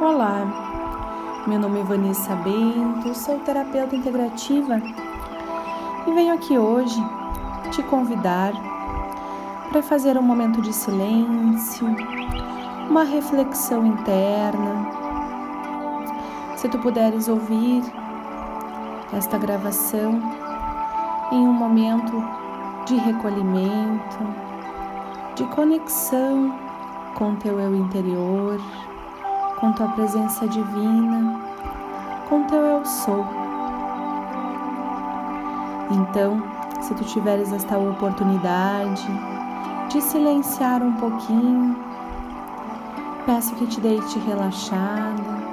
Olá, meu nome é Vanessa Bento, sou terapeuta integrativa e venho aqui hoje te convidar para fazer um momento de silêncio, uma reflexão interna. Se tu puderes ouvir esta gravação em um momento de recolhimento, de conexão com teu eu interior com tua presença divina, com teu eu sou. Então, se tu tiveres esta oportunidade de silenciar um pouquinho, peço que te deite relaxada,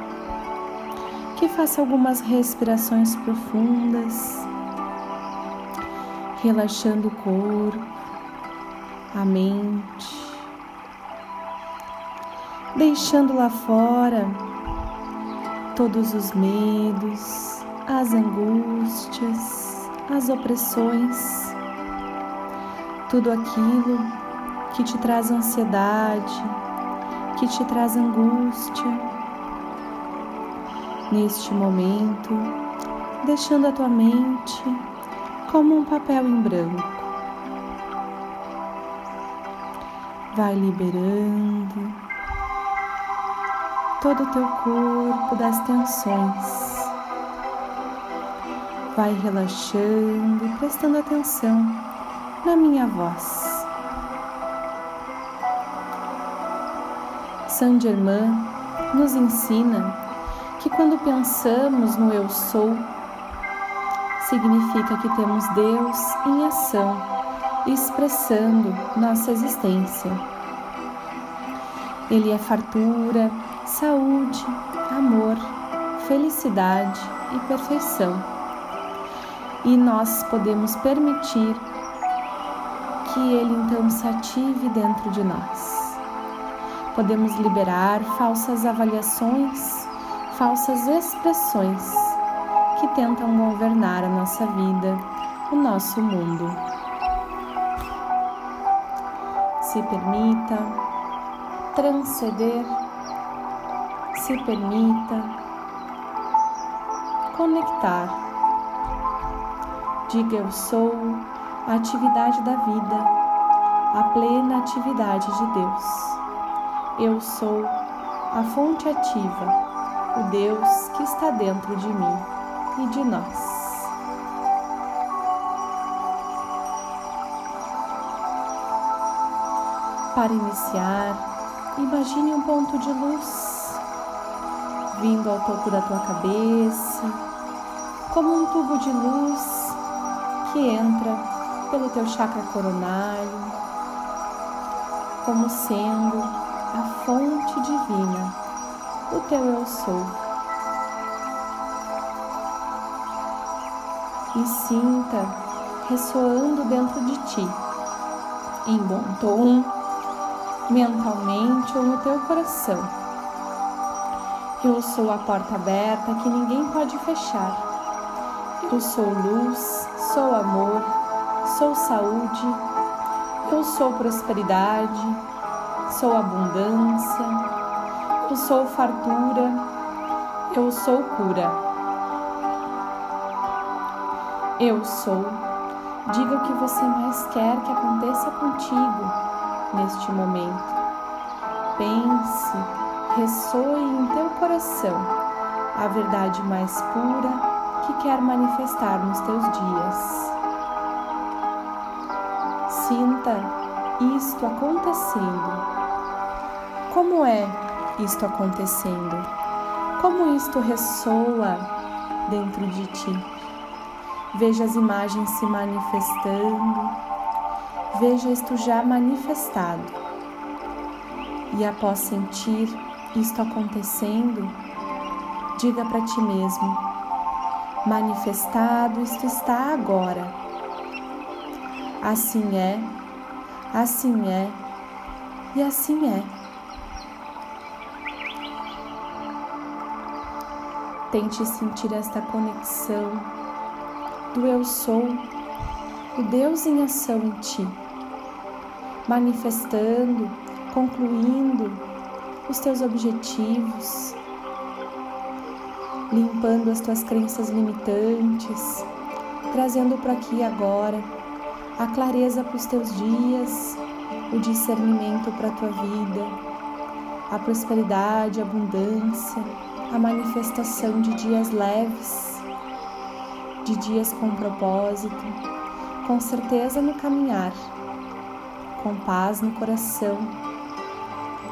que faça algumas respirações profundas, relaxando o corpo, a mente deixando lá fora todos os medos, as angústias, as opressões, tudo aquilo que te traz ansiedade, que te traz angústia. Neste momento, deixando a tua mente como um papel em branco. Vai liberando todo o teu corpo das tensões. Vai relaxando e prestando atenção na minha voz. Saint Germain nos ensina que quando pensamos no eu sou, significa que temos Deus em ação, expressando nossa existência. Ele é fartura, saúde, amor, felicidade e perfeição. E nós podemos permitir que Ele então se ative dentro de nós. Podemos liberar falsas avaliações, falsas expressões que tentam governar a nossa vida, o nosso mundo. Se permita transcender se permita conectar. Diga eu sou a atividade da vida, a plena atividade de Deus. Eu sou a fonte ativa, o Deus que está dentro de mim e de nós. Para iniciar, imagine um ponto de luz vindo ao topo da tua cabeça, como um tubo de luz que entra pelo teu chakra coronário, como sendo a fonte divina, o teu eu sou. E sinta ressoando dentro de ti, em bom tom, mentalmente ou no teu coração eu sou a porta aberta que ninguém pode fechar. Eu sou luz, sou amor, sou saúde, eu sou prosperidade, sou abundância, eu sou fartura, eu sou cura. Eu sou. Diga o que você mais quer que aconteça contigo neste momento. Pense ressoe em teu coração a verdade mais pura que quer manifestar nos teus dias. Sinta isto acontecendo. Como é isto acontecendo? Como isto ressoa dentro de ti? Veja as imagens se manifestando, veja isto já manifestado. E após sentir isto acontecendo, diga para ti mesmo: manifestado isto está agora. Assim é, assim é e assim é. Tente sentir esta conexão do eu sou, o Deus em ação em ti, manifestando, concluindo os teus objetivos, limpando as tuas crenças limitantes, trazendo para aqui agora a clareza para os teus dias, o discernimento para a tua vida, a prosperidade, a abundância, a manifestação de dias leves, de dias com propósito, com certeza no caminhar, com paz no coração,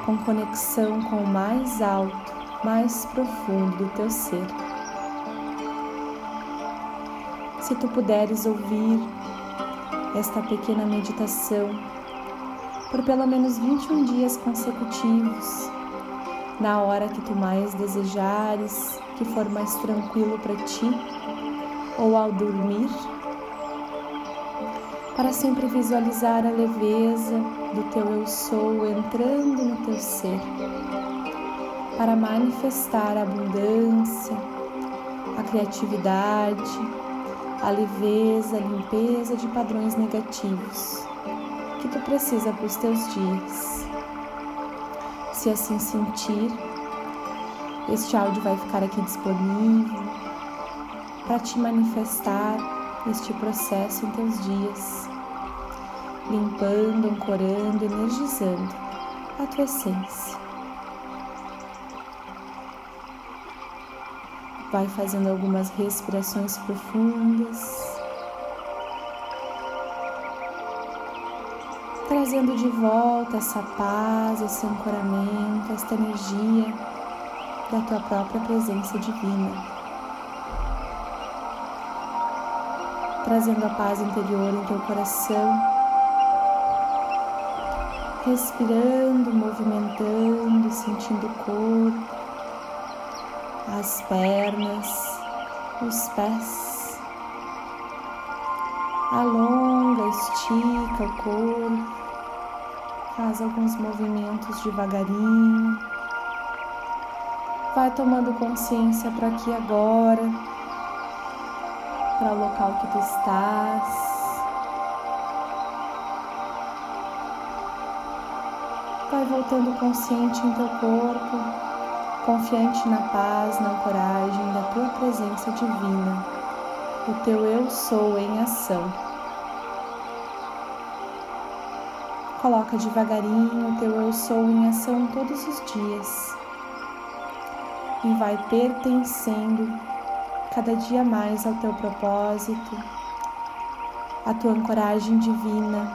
com conexão com o mais alto, mais profundo do teu ser. Se tu puderes ouvir esta pequena meditação por pelo menos 21 dias consecutivos, na hora que tu mais desejares, que for mais tranquilo para ti, ou ao dormir, para sempre visualizar a leveza do teu eu sou entrando no teu ser, para manifestar a abundância, a criatividade, a leveza, a limpeza de padrões negativos que tu precisa para os teus dias. Se assim sentir, este áudio vai ficar aqui disponível para te manifestar este processo em teus dias, limpando, ancorando, energizando a tua essência. Vai fazendo algumas respirações profundas. Trazendo de volta essa paz, esse ancoramento, esta energia da tua própria presença divina. Trazendo a paz interior em teu coração. Respirando, movimentando, sentindo o corpo as pernas, os pés. Alonga, estica o corpo, faz alguns movimentos devagarinho. Vai tomando consciência para aqui agora, para o local que tu estás. Vai voltando consciente em teu corpo confiante na paz, na coragem da tua presença divina, o teu eu sou em ação. Coloca devagarinho o teu eu sou em ação todos os dias. E vai pertencendo cada dia mais ao teu propósito, à tua ancoragem divina,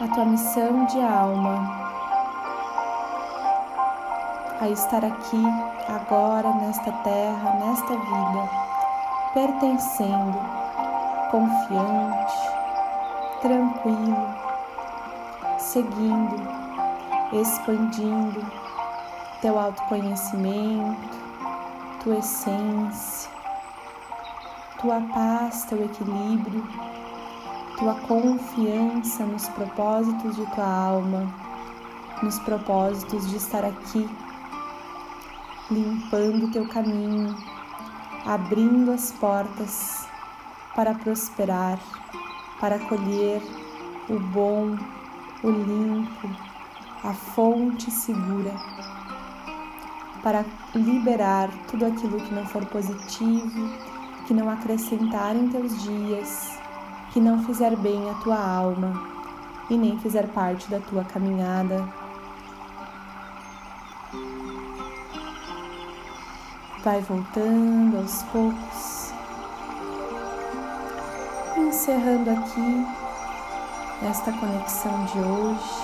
à tua missão de alma a estar aqui, agora, nesta terra, nesta vida, pertencendo, confiante, tranquilo, seguindo, expandindo teu autoconhecimento, tua essência, tua paz, teu equilíbrio, tua confiança nos propósitos de tua alma, nos propósitos de estar aqui limpando teu caminho, abrindo as portas para prosperar, para colher o bom, o limpo, a fonte segura, para liberar tudo aquilo que não for positivo, que não acrescentar em teus dias, que não fizer bem à tua alma e nem fizer parte da tua caminhada Vai voltando aos poucos, encerrando aqui esta conexão de hoje,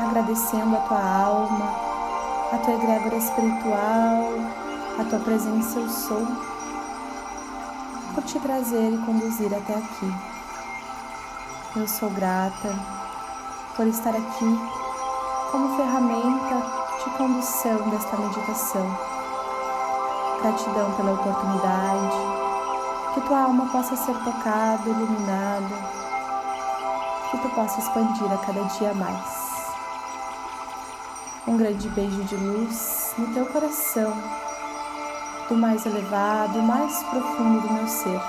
agradecendo a tua alma, a tua egrégora espiritual, a tua presença eu sou, por te trazer e conduzir até aqui. Eu sou grata por estar aqui como ferramenta de condução desta meditação Gratidão pela oportunidade, que tua alma possa ser tocada, iluminada, que tu possa expandir a cada dia mais. Um grande beijo de luz no teu coração, do mais elevado, mais profundo do meu ser.